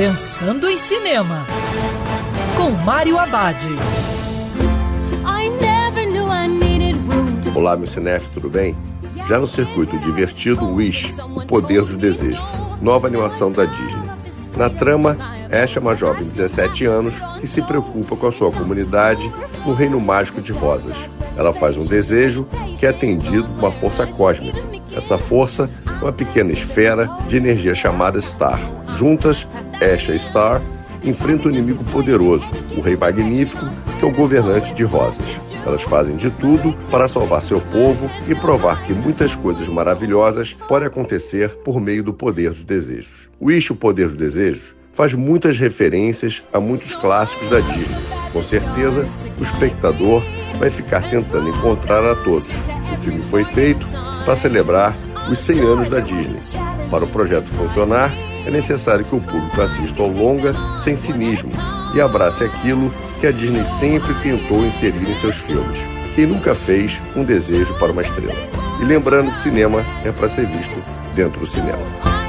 Pensando em Cinema, com Mário Abad. Olá, meu cinef, tudo bem? Já no circuito divertido Wish, O Poder dos Desejos, nova animação da Disney. Na trama, Ash é uma jovem de 17 anos que se preocupa com a sua comunidade no reino mágico de rosas. Ela faz um desejo que é atendido por uma força cósmica. Essa força é uma pequena esfera de energia chamada Star. Juntas, Ash e Star enfrentam um inimigo poderoso, o Rei Magnífico, que é o governante de rosas. Elas fazem de tudo para salvar seu povo e provar que muitas coisas maravilhosas podem acontecer por meio do poder dos desejos. O Wish, o Poder dos Desejos, faz muitas referências a muitos clássicos da Disney. Com certeza, o espectador vai ficar tentando encontrar a todos. O filme foi feito para celebrar os 100 anos da Disney. Para o projeto funcionar, é necessário que o público assista ao longa sem cinismo e abrace aquilo que a Disney sempre tentou inserir em seus filmes. Quem nunca fez um desejo para uma estrela. E lembrando que cinema é para ser visto dentro do cinema.